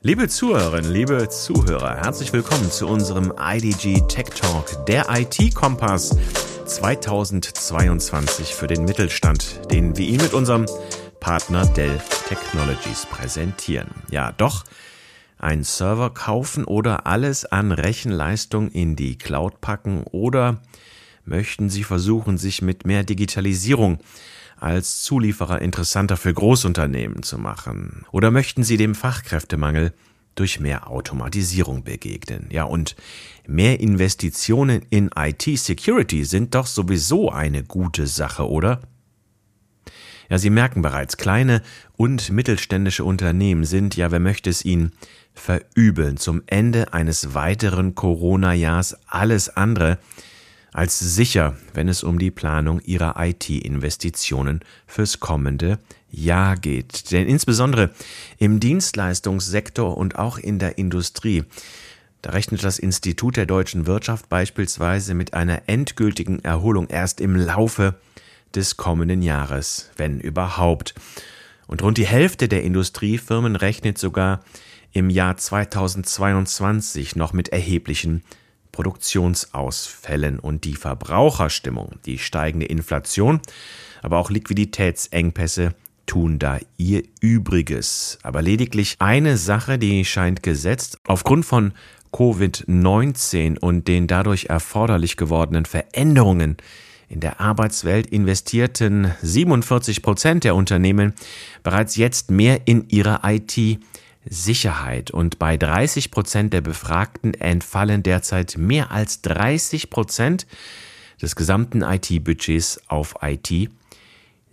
Liebe Zuhörerinnen, liebe Zuhörer, herzlich willkommen zu unserem IDG Tech Talk, der IT-Kompass 2022 für den Mittelstand, den wir Ihnen mit unserem Partner Dell Technologies präsentieren. Ja, doch ein Server kaufen oder alles an Rechenleistung in die Cloud packen oder möchten Sie versuchen, sich mit mehr Digitalisierung als Zulieferer interessanter für Großunternehmen zu machen? Oder möchten Sie dem Fachkräftemangel durch mehr Automatisierung begegnen? Ja, und mehr Investitionen in IT-Security sind doch sowieso eine gute Sache, oder? Ja, Sie merken bereits, kleine und mittelständische Unternehmen sind, ja, wer möchte es Ihnen verübeln, zum Ende eines weiteren Corona-Jahrs alles andere als sicher, wenn es um die Planung ihrer IT-Investitionen fürs kommende Jahr geht. Denn insbesondere im Dienstleistungssektor und auch in der Industrie da rechnet das Institut der deutschen Wirtschaft beispielsweise mit einer endgültigen Erholung erst im Laufe des kommenden Jahres, wenn überhaupt. Und rund die Hälfte der Industriefirmen rechnet sogar im Jahr 2022 noch mit erheblichen Produktionsausfällen und die Verbraucherstimmung, die steigende Inflation, aber auch Liquiditätsengpässe tun da ihr Übriges. Aber lediglich eine Sache, die scheint gesetzt. Aufgrund von Covid-19 und den dadurch erforderlich gewordenen Veränderungen in der Arbeitswelt investierten 47 Prozent der Unternehmen bereits jetzt mehr in ihre IT Sicherheit und bei 30 Prozent der Befragten entfallen derzeit mehr als 30 Prozent des gesamten IT-Budgets auf IT.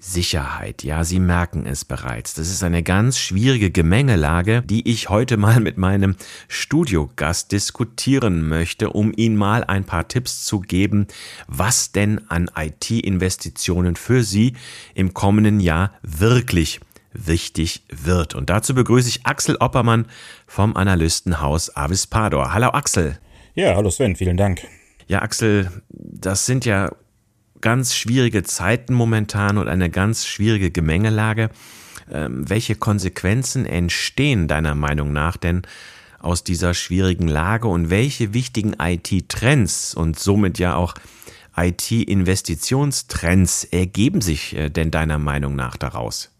Sicherheit, ja, Sie merken es bereits. Das ist eine ganz schwierige Gemengelage, die ich heute mal mit meinem Studiogast diskutieren möchte, um Ihnen mal ein paar Tipps zu geben, was denn an IT-Investitionen für Sie im kommenden Jahr wirklich wichtig wird. Und dazu begrüße ich Axel Oppermann vom Analystenhaus Avispador. Hallo Axel. Ja, hallo Sven, vielen Dank. Ja, Axel, das sind ja ganz schwierige Zeiten momentan und eine ganz schwierige Gemengelage. Ähm, welche Konsequenzen entstehen deiner Meinung nach denn aus dieser schwierigen Lage und welche wichtigen IT-Trends und somit ja auch IT-Investitionstrends ergeben sich äh, denn deiner Meinung nach daraus?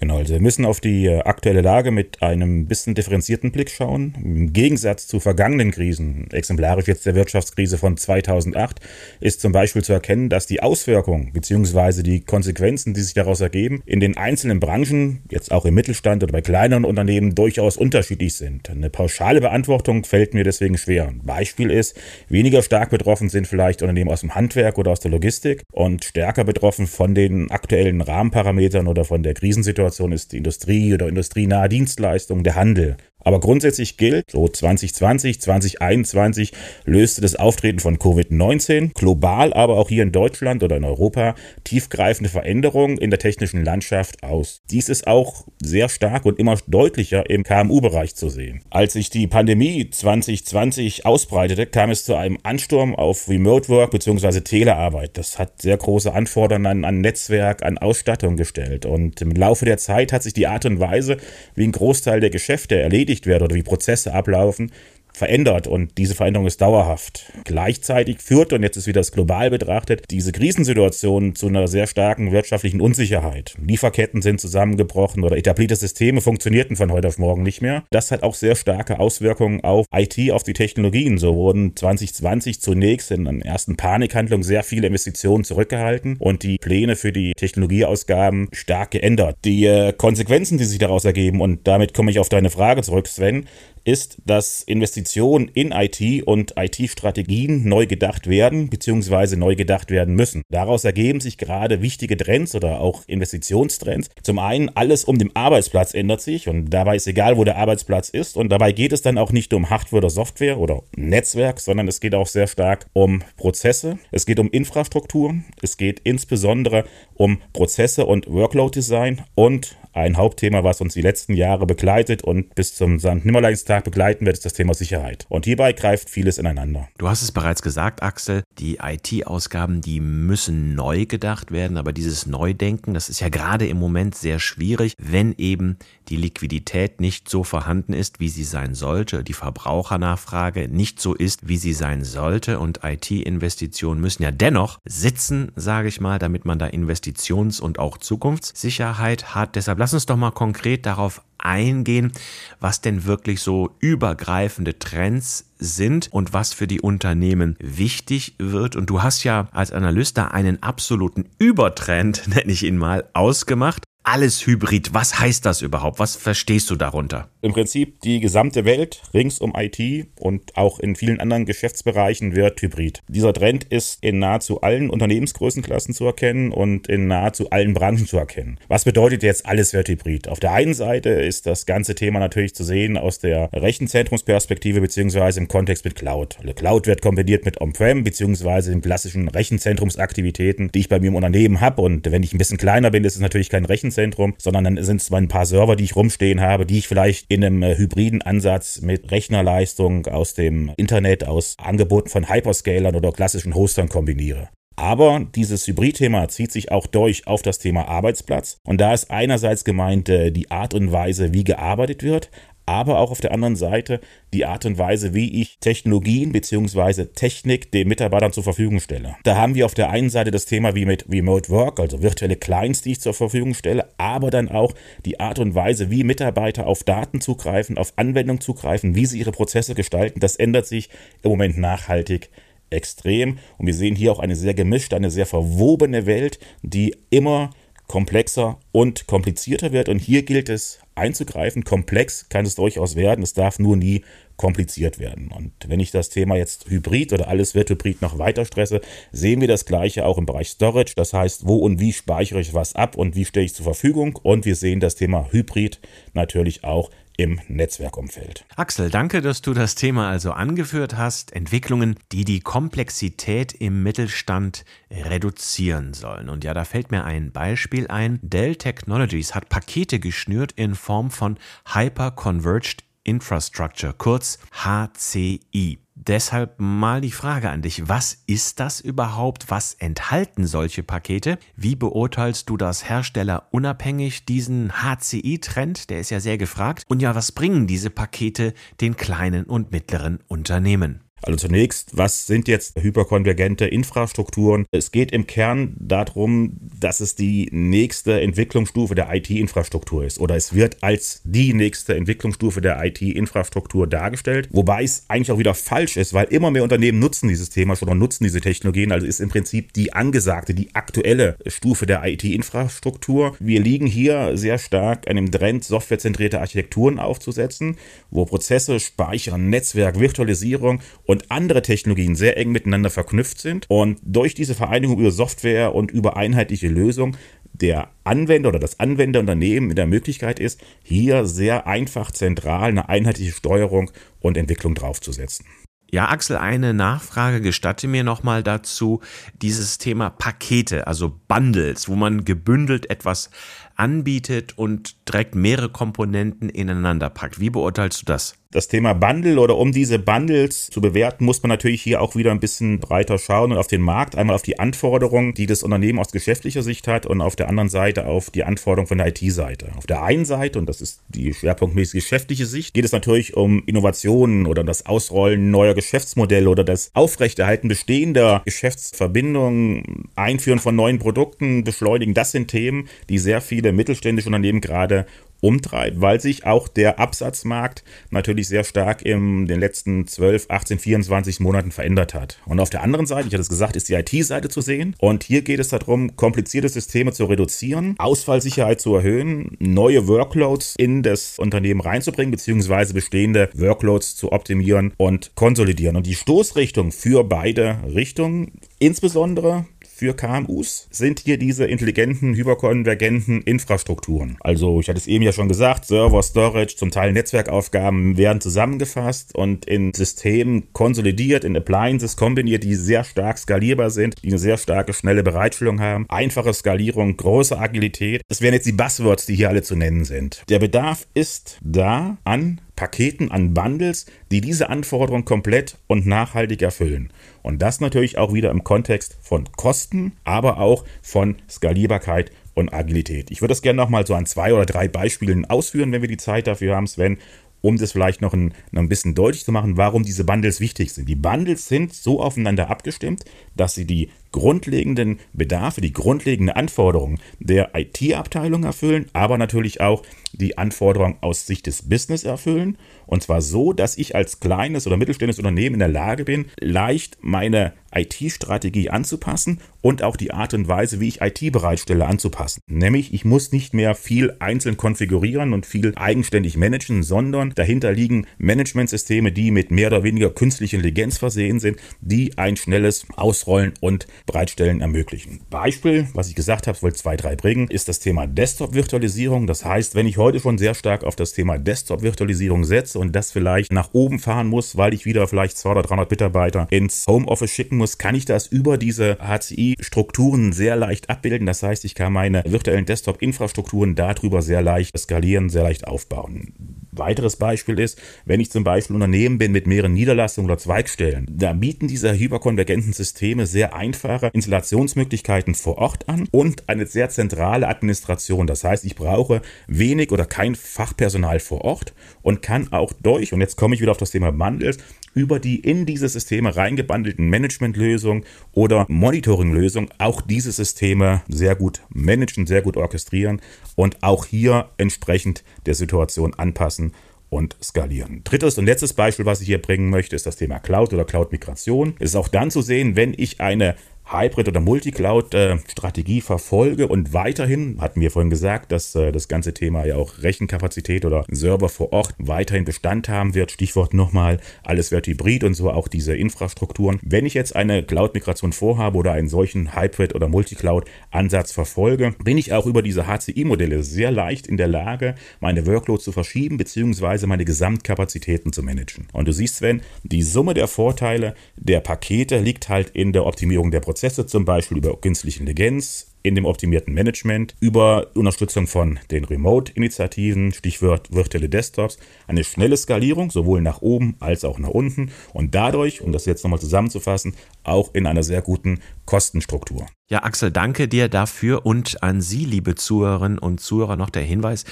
Genau, also wir müssen auf die äh, aktuelle Lage mit einem bisschen differenzierten Blick schauen. Im Gegensatz zu vergangenen Krisen, exemplarisch jetzt der Wirtschaftskrise von 2008, ist zum Beispiel zu erkennen, dass die Auswirkungen bzw. die Konsequenzen, die sich daraus ergeben, in den einzelnen Branchen, jetzt auch im Mittelstand oder bei kleineren Unternehmen, durchaus unterschiedlich sind. Eine pauschale Beantwortung fällt mir deswegen schwer. Ein Beispiel ist, weniger stark betroffen sind vielleicht Unternehmen aus dem Handwerk oder aus der Logistik und stärker betroffen von den aktuellen Rahmenparametern oder von der Krisensituation Situation ist die Industrie oder industrienahe Dienstleistungen, der Handel. Aber grundsätzlich gilt, so 2020, 2021 löste das Auftreten von Covid-19 global, aber auch hier in Deutschland oder in Europa tiefgreifende Veränderungen in der technischen Landschaft aus. Dies ist auch sehr stark und immer deutlicher im KMU-Bereich zu sehen. Als sich die Pandemie 2020 ausbreitete, kam es zu einem Ansturm auf Remote Work bzw. Telearbeit. Das hat sehr große Anforderungen an, Netzwerk, an Ausstattung gestellt. Und im Laufe der Zeit hat sich die Art und Weise, wie ein Großteil der Geschäfte erledigt erledigt werden oder wie Prozesse ablaufen, verändert und diese Veränderung ist dauerhaft. Gleichzeitig führt, und jetzt ist wieder das global betrachtet, diese Krisensituation zu einer sehr starken wirtschaftlichen Unsicherheit. Lieferketten sind zusammengebrochen oder etablierte Systeme funktionierten von heute auf morgen nicht mehr. Das hat auch sehr starke Auswirkungen auf IT, auf die Technologien. So wurden 2020 zunächst in einer ersten Panikhandlung sehr viele Investitionen zurückgehalten und die Pläne für die Technologieausgaben stark geändert. Die äh, Konsequenzen, die sich daraus ergeben, und damit komme ich auf deine Frage zurück, Sven, ist, dass Investitionen in IT und IT-Strategien neu gedacht werden bzw. neu gedacht werden müssen. Daraus ergeben sich gerade wichtige Trends oder auch Investitionstrends. Zum einen, alles um den Arbeitsplatz ändert sich und dabei ist egal, wo der Arbeitsplatz ist und dabei geht es dann auch nicht um Hardware oder Software oder Netzwerk, sondern es geht auch sehr stark um Prozesse, es geht um Infrastruktur, es geht insbesondere um Prozesse und Workload Design und ein Hauptthema, was uns die letzten Jahre begleitet und bis zum St. Nimmerleinstag stark begleiten wird, ist das Thema Sicherheit. Und hierbei greift vieles ineinander. Du hast es bereits gesagt, Axel, die IT-Ausgaben, die müssen neu gedacht werden, aber dieses Neudenken, das ist ja gerade im Moment sehr schwierig, wenn eben die Liquidität nicht so vorhanden ist, wie sie sein sollte, die Verbrauchernachfrage nicht so ist, wie sie sein sollte und IT-Investitionen müssen ja dennoch sitzen, sage ich mal, damit man da Investitions- und auch Zukunftssicherheit hat. Deshalb lass uns doch mal konkret darauf eingehen, was denn wirklich so übergreifende Trends sind und was für die Unternehmen wichtig wird. Und du hast ja als Analyst da einen absoluten Übertrend, nenne ich ihn mal, ausgemacht alles Hybrid. Was heißt das überhaupt? Was verstehst du darunter? Im Prinzip die gesamte Welt rings um IT und auch in vielen anderen Geschäftsbereichen wird Hybrid. Dieser Trend ist in nahezu allen Unternehmensgrößenklassen zu erkennen und in nahezu allen Branchen zu erkennen. Was bedeutet jetzt alles wird Hybrid? Auf der einen Seite ist das ganze Thema natürlich zu sehen aus der Rechenzentrumsperspektive beziehungsweise im Kontext mit Cloud. Also Cloud wird kombiniert mit On-Prem beziehungsweise den klassischen Rechenzentrumsaktivitäten, die ich bei mir im Unternehmen habe. Und wenn ich ein bisschen kleiner bin, ist es natürlich kein Rechenzentrum Rechenzentrum, sondern dann sind es ein paar Server, die ich rumstehen habe, die ich vielleicht in einem äh, hybriden Ansatz mit Rechnerleistung aus dem Internet, aus Angeboten von Hyperscalern oder klassischen Hostern kombiniere. Aber dieses Hybrid-Thema zieht sich auch durch auf das Thema Arbeitsplatz. Und da ist einerseits gemeint äh, die Art und Weise, wie gearbeitet wird, aber auch auf der anderen Seite die Art und Weise, wie ich Technologien bzw. Technik den Mitarbeitern zur Verfügung stelle. Da haben wir auf der einen Seite das Thema wie mit Remote Work, also virtuelle Clients, die ich zur Verfügung stelle, aber dann auch die Art und Weise, wie Mitarbeiter auf Daten zugreifen, auf Anwendungen zugreifen, wie sie ihre Prozesse gestalten. Das ändert sich im Moment nachhaltig extrem. Und wir sehen hier auch eine sehr gemischte, eine sehr verwobene Welt, die immer komplexer und komplizierter wird. Und hier gilt es einzugreifen. Komplex kann es durchaus werden. Es darf nur nie kompliziert werden. Und wenn ich das Thema jetzt Hybrid oder alles wird Hybrid noch weiter stresse, sehen wir das gleiche auch im Bereich Storage. Das heißt, wo und wie speichere ich was ab und wie stelle ich zur Verfügung. Und wir sehen das Thema Hybrid natürlich auch im Netzwerkumfeld. Axel, danke, dass du das Thema also angeführt hast. Entwicklungen, die die Komplexität im Mittelstand reduzieren sollen. Und ja, da fällt mir ein Beispiel ein. Dell Technologies hat Pakete geschnürt in Form von Hyper Converged Infrastructure, kurz HCI. Deshalb mal die Frage an dich, was ist das überhaupt? Was enthalten solche Pakete? Wie beurteilst du das Hersteller unabhängig diesen HCI-Trend? Der ist ja sehr gefragt. Und ja, was bringen diese Pakete den kleinen und mittleren Unternehmen? Also zunächst, was sind jetzt hyperkonvergente Infrastrukturen? Es geht im Kern darum, dass es die nächste Entwicklungsstufe der IT-Infrastruktur ist oder es wird als die nächste Entwicklungsstufe der IT-Infrastruktur dargestellt, wobei es eigentlich auch wieder falsch ist, weil immer mehr Unternehmen nutzen dieses Thema schon und nutzen diese Technologien, also ist im Prinzip die angesagte, die aktuelle Stufe der IT-Infrastruktur. Wir liegen hier sehr stark an dem Trend, softwarezentrierte Architekturen aufzusetzen, wo Prozesse, Speicher, Netzwerk, Virtualisierung und andere Technologien sehr eng miteinander verknüpft sind. Und durch diese Vereinigung über Software und über einheitliche Lösungen der Anwender oder das Anwenderunternehmen in der Möglichkeit ist, hier sehr einfach zentral eine einheitliche Steuerung und Entwicklung draufzusetzen. Ja, Axel, eine Nachfrage gestatte mir nochmal dazu. Dieses Thema Pakete, also Bundles, wo man gebündelt etwas anbietet und direkt mehrere Komponenten ineinander packt. Wie beurteilst du das? Das Thema Bundle oder um diese Bundles zu bewerten, muss man natürlich hier auch wieder ein bisschen breiter schauen und auf den Markt, einmal auf die Anforderungen, die das Unternehmen aus geschäftlicher Sicht hat und auf der anderen Seite auf die Anforderungen von der IT-Seite. Auf der einen Seite, und das ist die schwerpunktmäßige geschäftliche Sicht, geht es natürlich um Innovationen oder das Ausrollen neuer Geschäftsmodelle oder das Aufrechterhalten bestehender Geschäftsverbindungen, Einführen von neuen Produkten, Beschleunigen. Das sind Themen, die sehr viele mittelständische Unternehmen gerade umtreibt, weil sich auch der Absatzmarkt natürlich sehr stark in den letzten 12, 18, 24 Monaten verändert hat. Und auf der anderen Seite, ich hatte es gesagt, ist die IT-Seite zu sehen. Und hier geht es darum, komplizierte Systeme zu reduzieren, Ausfallsicherheit zu erhöhen, neue Workloads in das Unternehmen reinzubringen, beziehungsweise bestehende Workloads zu optimieren und konsolidieren. Und die Stoßrichtung für beide Richtungen, insbesondere für KMUs sind hier diese intelligenten, hyperkonvergenten Infrastrukturen. Also, ich hatte es eben ja schon gesagt, Server, Storage, zum Teil Netzwerkaufgaben werden zusammengefasst und in Systemen konsolidiert, in Appliances kombiniert, die sehr stark skalierbar sind, die eine sehr starke, schnelle Bereitstellung haben, einfache Skalierung, große Agilität. Das wären jetzt die Buzzwords, die hier alle zu nennen sind. Der Bedarf ist da an Paketen, an Bundles, die diese Anforderungen komplett und nachhaltig erfüllen. Und das natürlich auch wieder im Kontext von Kosten, aber auch von Skalierbarkeit und Agilität. Ich würde das gerne nochmal so an zwei oder drei Beispielen ausführen, wenn wir die Zeit dafür haben, Sven um das vielleicht noch ein, noch ein bisschen deutlich zu machen, warum diese Bundles wichtig sind. Die Bundles sind so aufeinander abgestimmt, dass sie die grundlegenden Bedarfe, die grundlegenden Anforderungen der IT-Abteilung erfüllen, aber natürlich auch die Anforderungen aus Sicht des Business erfüllen. Und zwar so, dass ich als kleines oder mittelständisches Unternehmen in der Lage bin, leicht meine IT-Strategie anzupassen und auch die Art und Weise, wie ich IT bereitstelle, anzupassen. Nämlich, ich muss nicht mehr viel einzeln konfigurieren und viel eigenständig managen, sondern dahinter liegen Managementsysteme, die mit mehr oder weniger künstlicher Intelligenz versehen sind, die ein schnelles Ausrollen und Bereitstellen ermöglichen. Beispiel, was ich gesagt habe, wollte zwei, drei bringen, ist das Thema Desktop-Virtualisierung. Das heißt, wenn ich heute schon sehr stark auf das Thema Desktop-Virtualisierung setze und das vielleicht nach oben fahren muss, weil ich wieder vielleicht 200 oder 300 Mitarbeiter ins Homeoffice schicken muss, kann ich das über diese HCI-Strukturen sehr leicht abbilden. Das heißt, ich kann meine virtuellen Desktop-Infrastrukturen darüber sehr leicht skalieren, sehr leicht aufbauen. Weiteres Beispiel ist, wenn ich zum Beispiel Unternehmen bin mit mehreren Niederlassungen oder Zweigstellen, da bieten diese hyperkonvergenten Systeme sehr einfache Installationsmöglichkeiten vor Ort an und eine sehr zentrale Administration. Das heißt, ich brauche wenig oder kein Fachpersonal vor Ort und kann auch durch, und jetzt komme ich wieder auf das Thema Bundles, über die in diese Systeme reingebandelten Managementlösungen oder Monitoringlösungen auch diese Systeme sehr gut managen, sehr gut orchestrieren und auch hier entsprechend der Situation anpassen und skalieren. Drittes und letztes Beispiel, was ich hier bringen möchte, ist das Thema Cloud oder Cloud-Migration. Es ist auch dann zu sehen, wenn ich eine Hybrid- oder Multicloud-Strategie verfolge und weiterhin, hatten wir vorhin gesagt, dass äh, das ganze Thema ja auch Rechenkapazität oder Server vor Ort weiterhin Bestand haben wird. Stichwort nochmal, alles wird hybrid und so auch diese Infrastrukturen. Wenn ich jetzt eine Cloud-Migration vorhabe oder einen solchen Hybrid- oder Multicloud-Ansatz verfolge, bin ich auch über diese HCI-Modelle sehr leicht in der Lage, meine Workload zu verschieben bzw. meine Gesamtkapazitäten zu managen. Und du siehst, Sven, die Summe der Vorteile der Pakete liegt halt in der Optimierung der Prozesse. Prozesse, zum Beispiel über künstliche Intelligenz, in dem optimierten Management, über Unterstützung von den Remote-Initiativen, Stichwort virtuelle Desktops, eine schnelle Skalierung, sowohl nach oben als auch nach unten. Und dadurch, um das jetzt nochmal zusammenzufassen, auch in einer sehr guten Kostenstruktur. Ja, Axel, danke dir dafür und an Sie, liebe Zuhörerinnen und Zuhörer, noch der Hinweis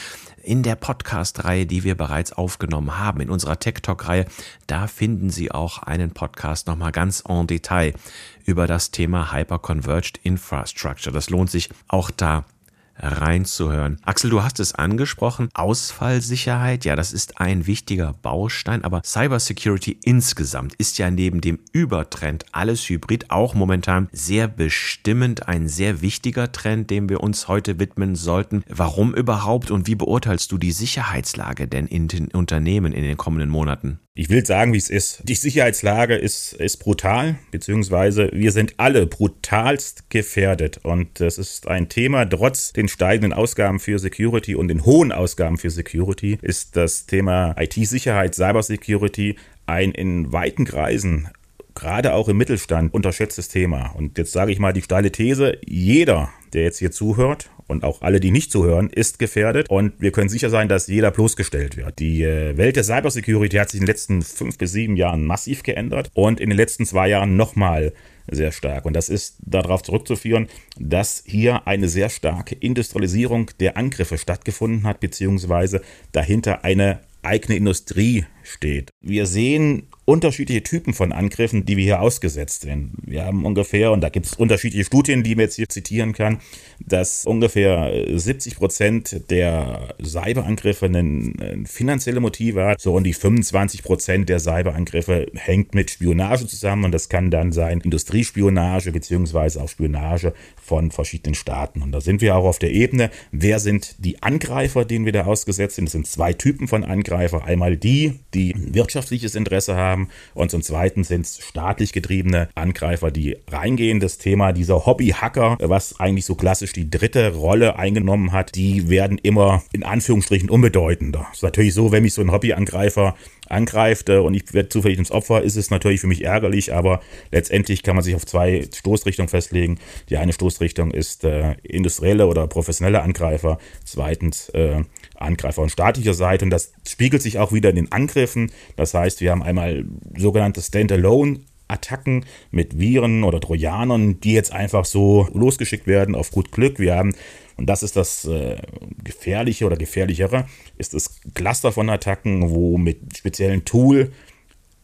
in der Podcast-Reihe, die wir bereits aufgenommen haben, in unserer Tech Talk-Reihe, da finden Sie auch einen Podcast nochmal ganz en Detail über das Thema Hyperconverged Infrastructure. Das lohnt sich auch da reinzuhören. Axel, du hast es angesprochen. Ausfallsicherheit, ja, das ist ein wichtiger Baustein, aber Cybersecurity insgesamt ist ja neben dem Übertrend alles Hybrid auch momentan sehr bestimmend, ein sehr wichtiger Trend, dem wir uns heute widmen sollten. Warum überhaupt und wie beurteilst du die Sicherheitslage denn in den Unternehmen in den kommenden Monaten? Ich will sagen, wie es ist. Die Sicherheitslage ist, ist brutal, beziehungsweise wir sind alle brutalst gefährdet. Und das ist ein Thema, trotz den steigenden Ausgaben für Security und den hohen Ausgaben für Security, ist das Thema IT-Sicherheit, Cybersecurity ein in weiten Kreisen gerade auch im Mittelstand unterschätztes Thema. Und jetzt sage ich mal die steile These, jeder, der jetzt hier zuhört und auch alle, die nicht zuhören, ist gefährdet. Und wir können sicher sein, dass jeder bloßgestellt wird. Die äh, Welt der Cybersecurity hat sich in den letzten fünf bis sieben Jahren massiv geändert und in den letzten zwei Jahren nochmal sehr stark. Und das ist darauf zurückzuführen, dass hier eine sehr starke Industrialisierung der Angriffe stattgefunden hat, beziehungsweise dahinter eine eigene Industrie steht. Wir sehen unterschiedliche Typen von Angriffen, die wir hier ausgesetzt sind. Wir haben ungefähr, und da gibt es unterschiedliche Studien, die man jetzt hier zitieren kann, dass ungefähr 70 Prozent der Cyberangriffe finanzielle Motive hat. So und die 25 Prozent der Cyberangriffe hängt mit Spionage zusammen und das kann dann sein Industriespionage beziehungsweise auch Spionage von verschiedenen Staaten. Und da sind wir auch auf der Ebene, wer sind die Angreifer, denen wir da ausgesetzt sind. Es sind zwei Typen von Angreifer. Einmal die, die wirtschaftliches Interesse haben und zum Zweiten sind es staatlich getriebene Angreifer, die reingehen. Das Thema dieser Hobby-Hacker, was eigentlich so klassisch die dritte Rolle eingenommen hat, die werden immer in Anführungsstrichen unbedeutender. Es ist natürlich so, wenn mich so ein Hobby-Angreifer angreift äh, und ich werde zufällig ins Opfer, ist es natürlich für mich ärgerlich, aber letztendlich kann man sich auf zwei Stoßrichtungen festlegen. Die eine Stoßrichtung ist äh, industrielle oder professionelle Angreifer, zweitens äh, Angreifer und staatlicher Seite. Und das spiegelt sich auch wieder in den Angriffen. Das heißt, wir haben einmal sogenannte Standalone Attacken mit Viren oder Trojanern, die jetzt einfach so losgeschickt werden auf gut Glück. Wir haben, und das ist das äh, Gefährliche oder Gefährlichere, ist das Cluster von Attacken, wo mit speziellen Tool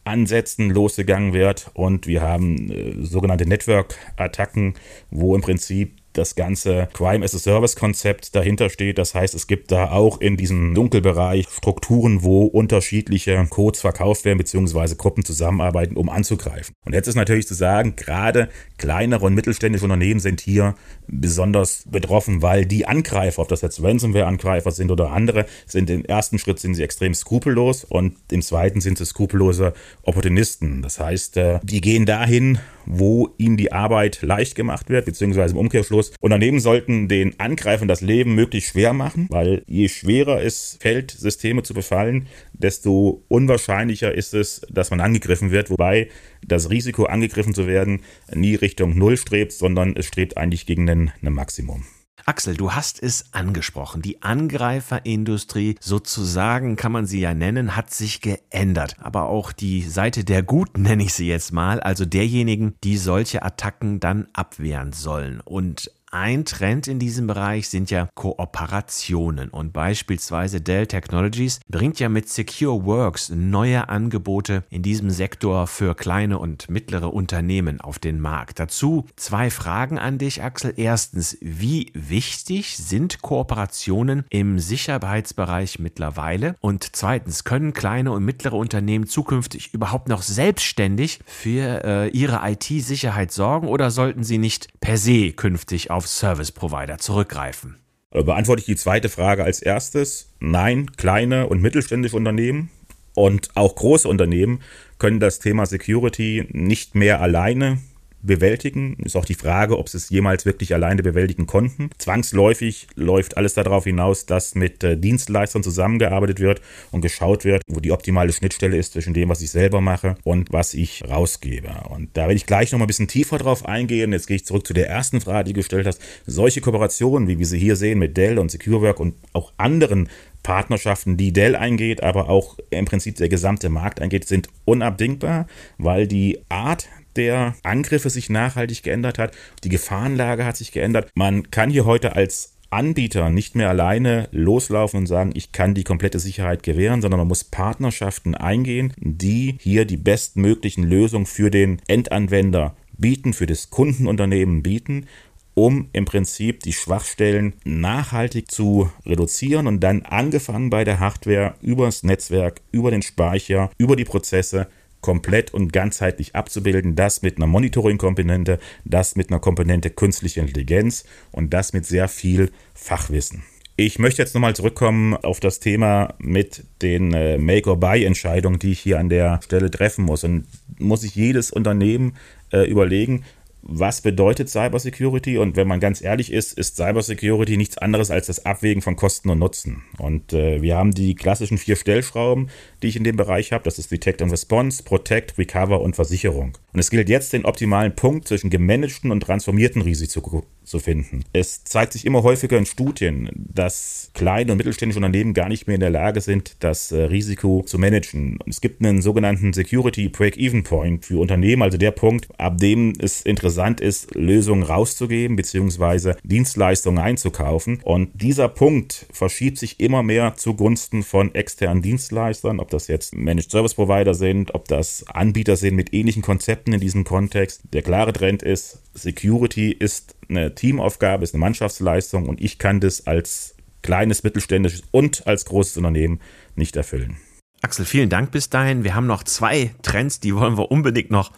Ansätzen losgegangen wird und wir haben äh, sogenannte Network-Attacken, wo im Prinzip das ganze Crime as a Service Konzept dahinter steht. Das heißt, es gibt da auch in diesem Dunkelbereich Strukturen, wo unterschiedliche Codes verkauft werden, beziehungsweise Gruppen zusammenarbeiten, um anzugreifen. Und jetzt ist natürlich zu sagen, gerade kleinere und mittelständische Unternehmen sind hier besonders betroffen, weil die Angreifer, ob das jetzt Ransomware-Angreifer sind oder andere, sind im ersten Schritt sind sie extrem skrupellos und im zweiten sind sie skrupellose Opportunisten. Das heißt, äh, die gehen dahin, wo ihnen die Arbeit leicht gemacht wird, beziehungsweise im Umkehrschluss. Unternehmen sollten den Angreifern das Leben möglichst schwer machen, weil je schwerer es fällt, Systeme zu befallen, desto unwahrscheinlicher ist es, dass man angegriffen wird, wobei das Risiko, angegriffen zu werden, nie Richtung Null strebt, sondern es strebt eigentlich gegen ein Maximum. Axel, du hast es angesprochen. Die Angreiferindustrie, sozusagen kann man sie ja nennen, hat sich geändert. Aber auch die Seite der Guten nenne ich sie jetzt mal, also derjenigen, die solche Attacken dann abwehren sollen. Und ein Trend in diesem Bereich sind ja Kooperationen und beispielsweise Dell Technologies bringt ja mit Secure Works neue Angebote in diesem Sektor für kleine und mittlere Unternehmen auf den Markt. Dazu zwei Fragen an dich, Axel. Erstens, wie wichtig sind Kooperationen im Sicherheitsbereich mittlerweile? Und zweitens, können kleine und mittlere Unternehmen zukünftig überhaupt noch selbstständig für äh, ihre IT-Sicherheit sorgen oder sollten sie nicht per se künftig auf auf Service Provider zurückgreifen? Äh, beantworte ich die zweite Frage als erstes. Nein, kleine und mittelständische Unternehmen und auch große Unternehmen können das Thema Security nicht mehr alleine bewältigen. Ist auch die Frage, ob sie es jemals wirklich alleine bewältigen konnten. Zwangsläufig läuft alles darauf hinaus, dass mit äh, Dienstleistern zusammengearbeitet wird und geschaut wird, wo die optimale Schnittstelle ist zwischen dem, was ich selber mache und was ich rausgebe. Und da werde ich gleich noch mal ein bisschen tiefer drauf eingehen. Jetzt gehe ich zurück zu der ersten Frage, die du gestellt hast. Solche Kooperationen, wie wir sie hier sehen mit Dell und SecureWork und auch anderen Partnerschaften, die Dell eingeht, aber auch im Prinzip der gesamte Markt eingeht, sind unabdingbar, weil die Art der Angriffe sich nachhaltig geändert hat. Die Gefahrenlage hat sich geändert. Man kann hier heute als Anbieter nicht mehr alleine loslaufen und sagen, ich kann die komplette Sicherheit gewähren, sondern man muss Partnerschaften eingehen, die hier die bestmöglichen Lösungen für den Endanwender bieten, für das Kundenunternehmen bieten um im Prinzip die Schwachstellen nachhaltig zu reduzieren und dann angefangen bei der Hardware übers Netzwerk, über den Speicher, über die Prozesse komplett und ganzheitlich abzubilden, das mit einer Monitoring-Komponente, das mit einer Komponente künstliche Intelligenz und das mit sehr viel Fachwissen. Ich möchte jetzt nochmal zurückkommen auf das Thema mit den äh, Make-or-Buy-Entscheidungen, die ich hier an der Stelle treffen muss. Und muss sich jedes Unternehmen äh, überlegen, was bedeutet Cybersecurity? Und wenn man ganz ehrlich ist, ist Cybersecurity nichts anderes als das Abwägen von Kosten und Nutzen. Und äh, wir haben die klassischen vier Stellschrauben, die ich in dem Bereich habe. Das ist Detect and Response, Protect, Recover und Versicherung. Und es gilt jetzt, den optimalen Punkt zwischen gemanagten und transformierten Risiko zu finden. Es zeigt sich immer häufiger in Studien, dass kleine und mittelständische Unternehmen gar nicht mehr in der Lage sind, das äh, Risiko zu managen. Es gibt einen sogenannten Security Break-Even Point für Unternehmen, also der Punkt, ab dem es interessant ist, Lösungen rauszugeben bzw. Dienstleistungen einzukaufen. Und dieser Punkt verschiebt sich immer mehr zugunsten von externen Dienstleistern, ob das jetzt Managed Service Provider sind, ob das Anbieter sind mit ähnlichen Konzepten in diesem Kontext. Der klare Trend ist, Security ist eine Teamaufgabe, ist eine Mannschaftsleistung und ich kann das als kleines, mittelständisches und als großes Unternehmen nicht erfüllen. Axel, vielen Dank bis dahin. Wir haben noch zwei Trends, die wollen wir unbedingt noch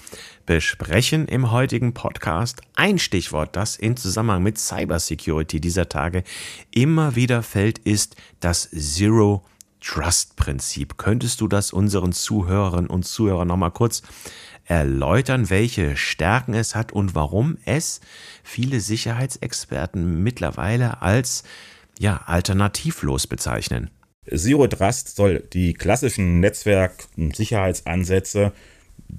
besprechen im heutigen Podcast. Ein Stichwort, das in Zusammenhang mit Cybersecurity dieser Tage immer wieder fällt, ist das Zero Trust Prinzip. Könntest du das unseren Zuhörerinnen und Zuhörern nochmal kurz erläutern, welche Stärken es hat und warum es viele Sicherheitsexperten mittlerweile als ja, alternativlos bezeichnen. Zero Trust soll die klassischen Netzwerk-Sicherheitsansätze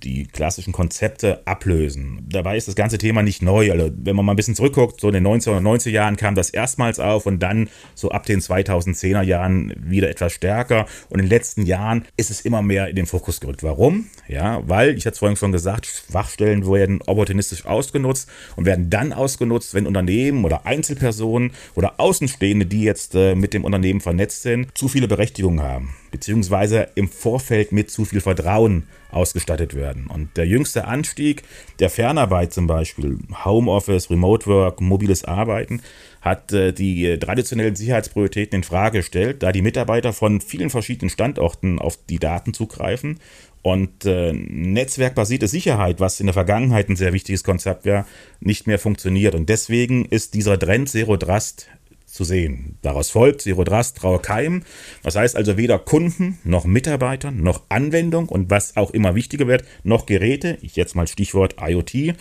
die klassischen Konzepte ablösen. Dabei ist das ganze Thema nicht neu. Also wenn man mal ein bisschen zurückguckt, so in den 1990er Jahren kam das erstmals auf und dann so ab den 2010er Jahren wieder etwas stärker. Und in den letzten Jahren ist es immer mehr in den Fokus gerückt. Warum? Ja, weil, ich hatte es vorhin schon gesagt, Schwachstellen werden opportunistisch ausgenutzt und werden dann ausgenutzt, wenn Unternehmen oder Einzelpersonen oder Außenstehende, die jetzt äh, mit dem Unternehmen vernetzt sind, zu viele Berechtigungen haben beziehungsweise im Vorfeld mit zu viel Vertrauen ausgestattet werden. Und der jüngste Anstieg der Fernarbeit zum Beispiel, Homeoffice, Remote Work, mobiles Arbeiten, hat äh, die traditionellen Sicherheitsprioritäten in Frage gestellt, da die Mitarbeiter von vielen verschiedenen Standorten auf die Daten zugreifen und äh, netzwerkbasierte Sicherheit, was in der Vergangenheit ein sehr wichtiges Konzept war, nicht mehr funktioniert. Und deswegen ist dieser Trend Zero Trust zu sehen. Daraus folgt Zero Trust, Trauer Keim. Das heißt also weder Kunden noch Mitarbeiter noch Anwendung und was auch immer wichtiger wird, noch Geräte, ich jetzt mal Stichwort IoT,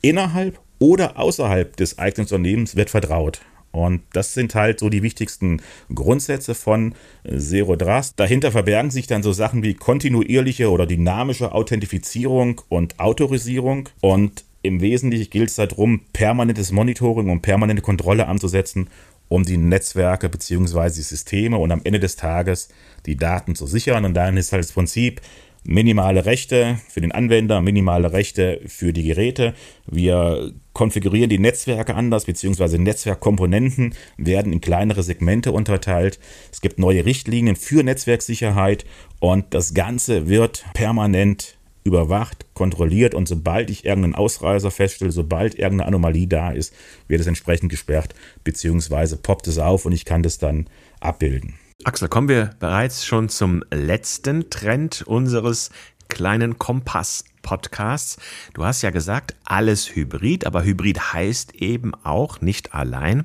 innerhalb oder außerhalb des eigenen Unternehmens wird vertraut. Und das sind halt so die wichtigsten Grundsätze von Zero Trust. Dahinter verbergen sich dann so Sachen wie kontinuierliche oder dynamische Authentifizierung und Autorisierung. Und im Wesentlichen gilt es darum, permanentes Monitoring und permanente Kontrolle anzusetzen um die Netzwerke bzw. die Systeme und am Ende des Tages die Daten zu sichern. Und dann ist halt das Prinzip minimale Rechte für den Anwender, minimale Rechte für die Geräte. Wir konfigurieren die Netzwerke anders, beziehungsweise Netzwerkkomponenten werden in kleinere Segmente unterteilt. Es gibt neue Richtlinien für Netzwerksicherheit und das Ganze wird permanent überwacht, kontrolliert und sobald ich irgendeinen Ausreißer feststelle, sobald irgendeine Anomalie da ist, wird es entsprechend gesperrt, beziehungsweise poppt es auf und ich kann das dann abbilden. Axel, kommen wir bereits schon zum letzten Trend unseres kleinen Kompass-Podcasts. Du hast ja gesagt, alles Hybrid, aber Hybrid heißt eben auch nicht allein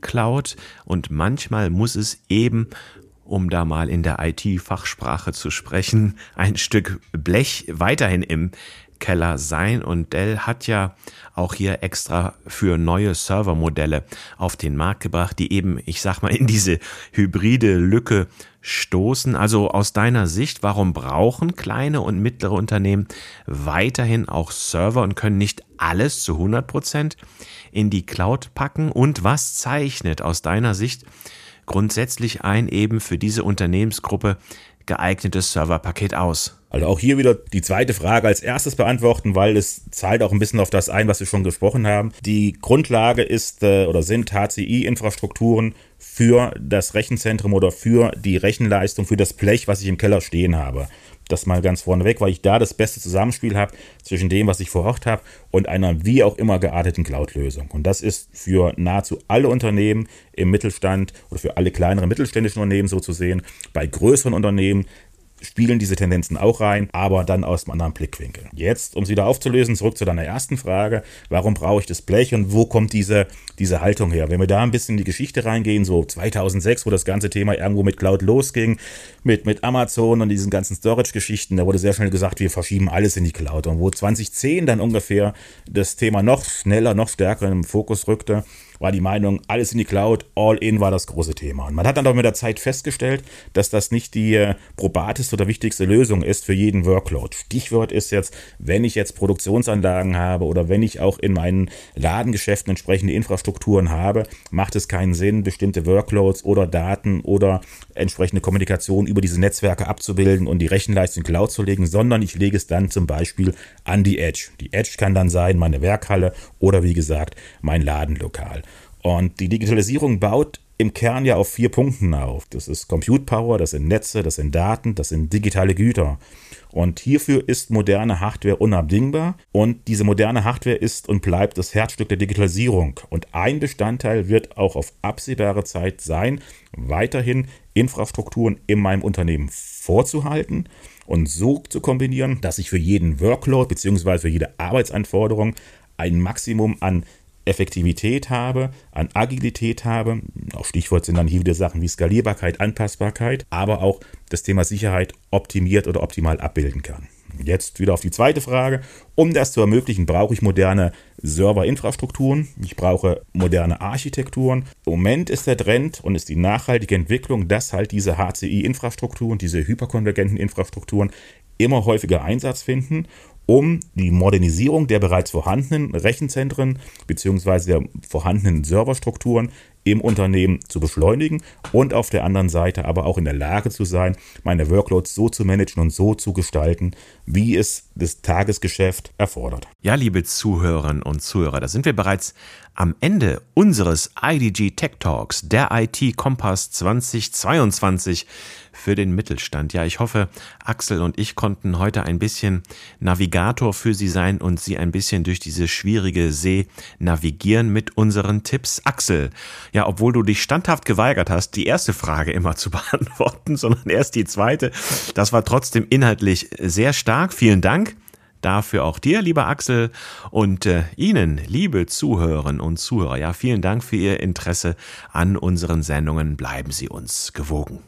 Cloud und manchmal muss es eben um da mal in der IT-Fachsprache zu sprechen, ein Stück Blech weiterhin im Keller sein und Dell hat ja auch hier extra für neue Servermodelle auf den Markt gebracht, die eben, ich sag mal, in diese hybride Lücke stoßen. Also aus deiner Sicht, warum brauchen kleine und mittlere Unternehmen weiterhin auch Server und können nicht alles zu 100 Prozent in die Cloud packen? Und was zeichnet aus deiner Sicht grundsätzlich ein eben für diese Unternehmensgruppe geeignetes Serverpaket aus? Also auch hier wieder die zweite Frage als erstes beantworten, weil es zahlt auch ein bisschen auf das ein, was wir schon gesprochen haben. Die Grundlage ist äh, oder sind HCI-Infrastrukturen für das Rechenzentrum oder für die Rechenleistung, für das Blech, was ich im Keller stehen habe. Das mal ganz vorneweg, weil ich da das beste Zusammenspiel habe zwischen dem, was ich vor Ort habe und einer wie auch immer gearteten Cloud-Lösung. Und das ist für nahezu alle Unternehmen im Mittelstand oder für alle kleineren mittelständischen Unternehmen so zu sehen. Bei größeren Unternehmen spielen diese Tendenzen auch rein, aber dann aus einem anderen Blickwinkel. Jetzt, um es wieder aufzulösen, zurück zu deiner ersten Frage, warum brauche ich das Blech und wo kommt diese, diese Haltung her? Wenn wir da ein bisschen in die Geschichte reingehen, so 2006, wo das ganze Thema irgendwo mit Cloud losging, mit, mit Amazon und diesen ganzen Storage-Geschichten, da wurde sehr schnell gesagt, wir verschieben alles in die Cloud. Und wo 2010 dann ungefähr das Thema noch schneller, noch stärker im Fokus rückte, war die Meinung, alles in die Cloud, all in war das große Thema. Und man hat dann doch mit der Zeit festgestellt, dass das nicht die äh, probateste oder wichtigste Lösung ist für jeden Workload. Stichwort ist jetzt, wenn ich jetzt Produktionsanlagen habe oder wenn ich auch in meinen Ladengeschäften entsprechende Infrastrukturen habe, macht es keinen Sinn, bestimmte Workloads oder Daten oder entsprechende Kommunikation über diese Netzwerke abzubilden und die Rechenleistung Cloud zu legen, sondern ich lege es dann zum Beispiel an die Edge. Die Edge kann dann sein meine Werkhalle oder wie gesagt mein Ladenlokal. Und die Digitalisierung baut im Kern ja auf vier Punkten auf. Das ist Compute Power, das sind Netze, das sind Daten, das sind digitale Güter. Und hierfür ist moderne Hardware unabdingbar. Und diese moderne Hardware ist und bleibt das Herzstück der Digitalisierung. Und ein Bestandteil wird auch auf absehbare Zeit sein, weiterhin Infrastrukturen in meinem Unternehmen vorzuhalten und so zu kombinieren, dass ich für jeden Workload bzw. für jede Arbeitsanforderung ein Maximum an Effektivität habe, an Agilität habe. Auch Stichwort sind dann hier wieder Sachen wie Skalierbarkeit, Anpassbarkeit, aber auch das Thema Sicherheit optimiert oder optimal abbilden kann. Jetzt wieder auf die zweite Frage. Um das zu ermöglichen, brauche ich moderne Serverinfrastrukturen. Ich brauche moderne Architekturen. Im Moment ist der Trend und ist die nachhaltige Entwicklung, dass halt diese HCI-Infrastrukturen, diese hyperkonvergenten Infrastrukturen immer häufiger Einsatz finden, um die Modernisierung der bereits vorhandenen Rechenzentren bzw. der vorhandenen Serverstrukturen im Unternehmen zu beschleunigen und auf der anderen Seite aber auch in der Lage zu sein, meine Workloads so zu managen und so zu gestalten, wie es das Tagesgeschäft erfordert. Ja, liebe Zuhörerinnen und Zuhörer, da sind wir bereits am Ende unseres IDG Tech Talks, der IT Kompass 2022 für den Mittelstand. Ja, ich hoffe, Axel und ich konnten heute ein bisschen Navigator für Sie sein und Sie ein bisschen durch diese schwierige See navigieren mit unseren Tipps. Axel, ja, obwohl du dich standhaft geweigert hast, die erste Frage immer zu beantworten, sondern erst die zweite, das war trotzdem inhaltlich sehr stark. Vielen Dank. Dafür auch dir, lieber Axel, und äh, Ihnen, liebe Zuhörerinnen und Zuhörer. Ja, vielen Dank für Ihr Interesse an unseren Sendungen. Bleiben Sie uns gewogen.